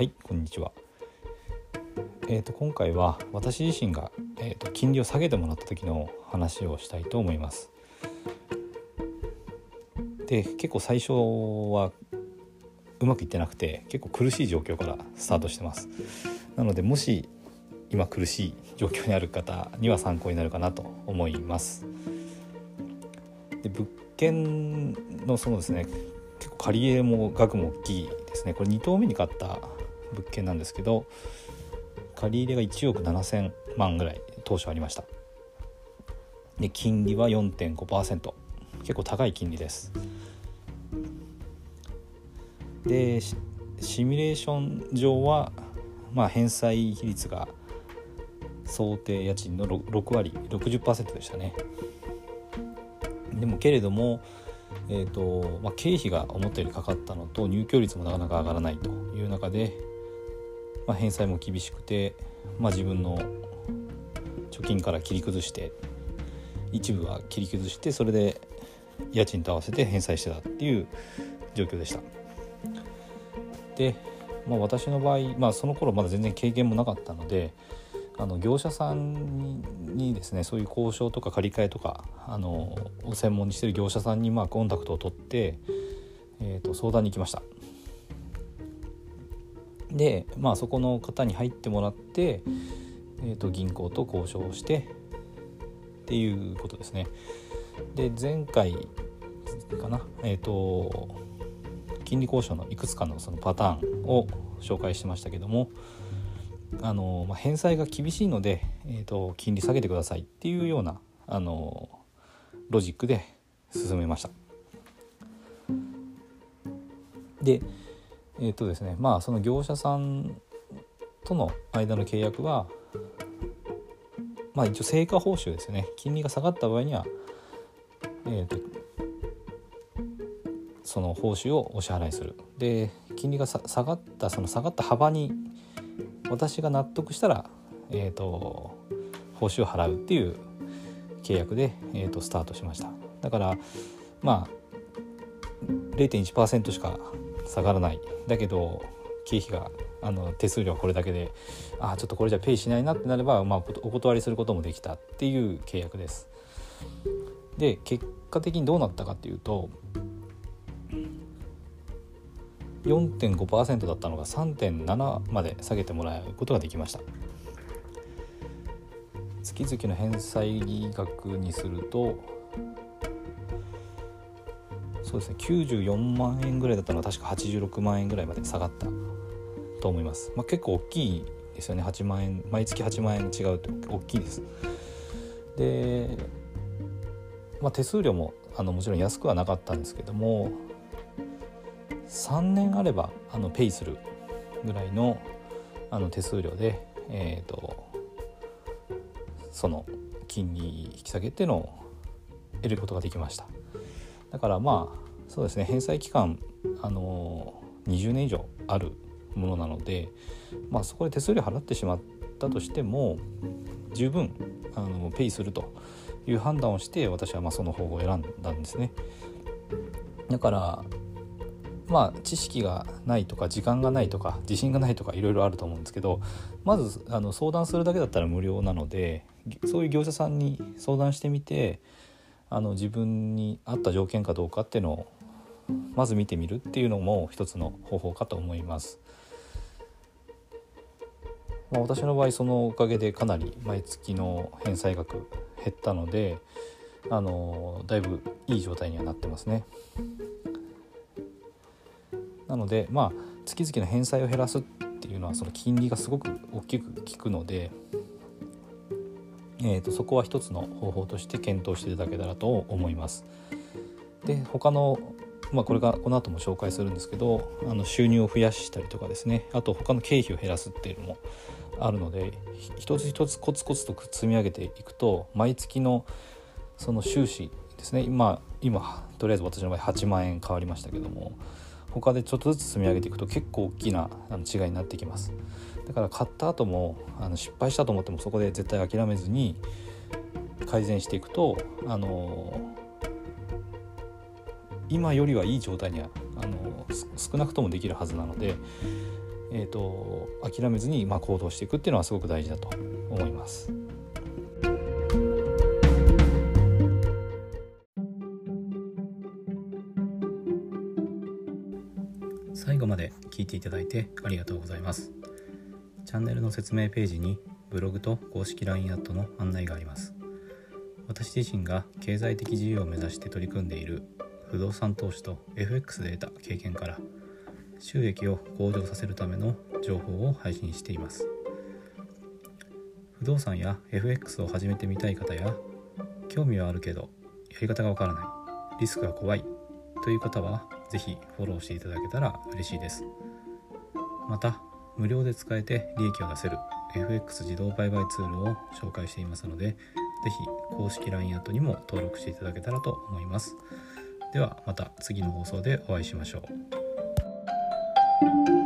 はいこんにちは。えーと、今回は私自身が、えーと、金利を下げてもらった時の話をしたいと思います。で結構最初はうまくいってなくて結構苦しい状況からスタートしてます。なのでもし今苦しい状況にある方には参考になるかなと思います。で物件のそのですね結構借り入れも額も大きいですね。これ2棟目に買った物件なんですけど借り入れが1億7000万ぐらい当初ありました。で金利は4.5%結構高い金利です。でシミュレーション上はまあ返済比率が想定家賃の 6, 割60%でしたね。でもけれども、えーとまあ、経費が思ったよりかかったのと入居率もなかなか上がらないという中で、まあ、返済も厳しくて、まあ、自分の貯金から切り崩して一部は切り崩してそれで家賃と合わせて返済してたっていう状況でした。で、まあ、私の場合、まあ、その頃まだ全然経験もなかったのであの業者さんにですねそういう交渉とか借り換えとかあのを専門にしてる業者さんにまあコンタクトを取って、えー、と相談に行きましたでまあそこの方に入ってもらって、えー、と銀行と交渉してっていうことですねで前回かなえっ、ー、と金利交渉のいくつかのそのパターンを紹介してましたけどもあの、まあ、返済が厳しいので、えーと、金利下げてくださいっていうようなあのロジックで進めました。でえっ、とですねまあその業者さんとの間の契約はまあ一応成果報酬ですね。金利が下がった場合には、えーと、その報酬をお支払いする。で金利が下がったその下がった幅に私が納得したら、えーと、報酬を払うっていう契約で、えーと、スタートしました。だからまあ0.1%しか下がらない。だけど経費があの手数料はこれだけであちょっとこれじゃペイしないなってなれば、まあ、お断りすることもできたっていう契約です。で結果的にどうなったかっていうと4.5%だったのが3.7まで下げてもらうことができました。月々の返済額にするとそうですね。94万円ぐらいだったのが確か86万円ぐらいまで下がったと思います、まあ、結構大きいですよね。8万円毎月8万円違うって大きいです。で、まあ、手数料もあのもちろん安くはなかったんですけども3年あればあのペイするぐらいのあの手数料で、えーと、その金利引き下げっていうのを得ることができました。だからまあそうですね返済期間あの20年以上あるものなので、まあ、そこで手数料払ってしまったとしても十分あのペイするという判断をして私はまあその方法を選んだんですね。だからまあ知識がないとか時間がないとか自信がないとかいろいろあると思うんですけどまずあの相談するだけだったら無料なのでそういう業者さんに相談してみてあの自分に合った条件かどうかっていうのをまず見てみるっていうのも一つの方法かと思います。まあ、私の場合そのおかげでかなり毎月の返済額減ったのであのだいぶいい状態にはなってますね。なのでまあ月々の返済を減らすっていうのはその金利がすごく大きく効くので、えーと、そこは一つの方法として検討していただけたらと思います。で他のまあ、これがこの後も紹介するんですけどあの収入を増やしたりとかですね。あと他の経費を減らすっていうのもあるので一つ一つコツコツと積み上げていくと毎月のその収支ですね。今今とりあえず私の場合8万円変わりましたけども他でちょっとずつ積み上げていくと結構大きな違いになってきます。だから買った後もあの失敗したと思ってもそこで絶対諦めずに改善していくとあの今よりはいい状態にはあの少なくともできるはずなのでえーと、諦めずにま行動していくっていうのはすごく大事だと思います。最後まで聞いていただいてありがとうございます。チャンネルの説明ページにブログと公式 LINE アットの案内があります。私自身が経済的自由を目指して取り組んでいる不動産投資と FX で得た経験から収益を向上させるための情報を配信しています不動産や FX を始めてみたい方や興味はあるけどやり方がわからないリスクが怖いという方は是非フォローしていただけたら嬉しいですまた無料で使えて利益を出せる FX 自動売買ツールを紹介していますので是非公式 LINE アットにも登録していただけたらと思いますではまた次の放送でお会いしましょう。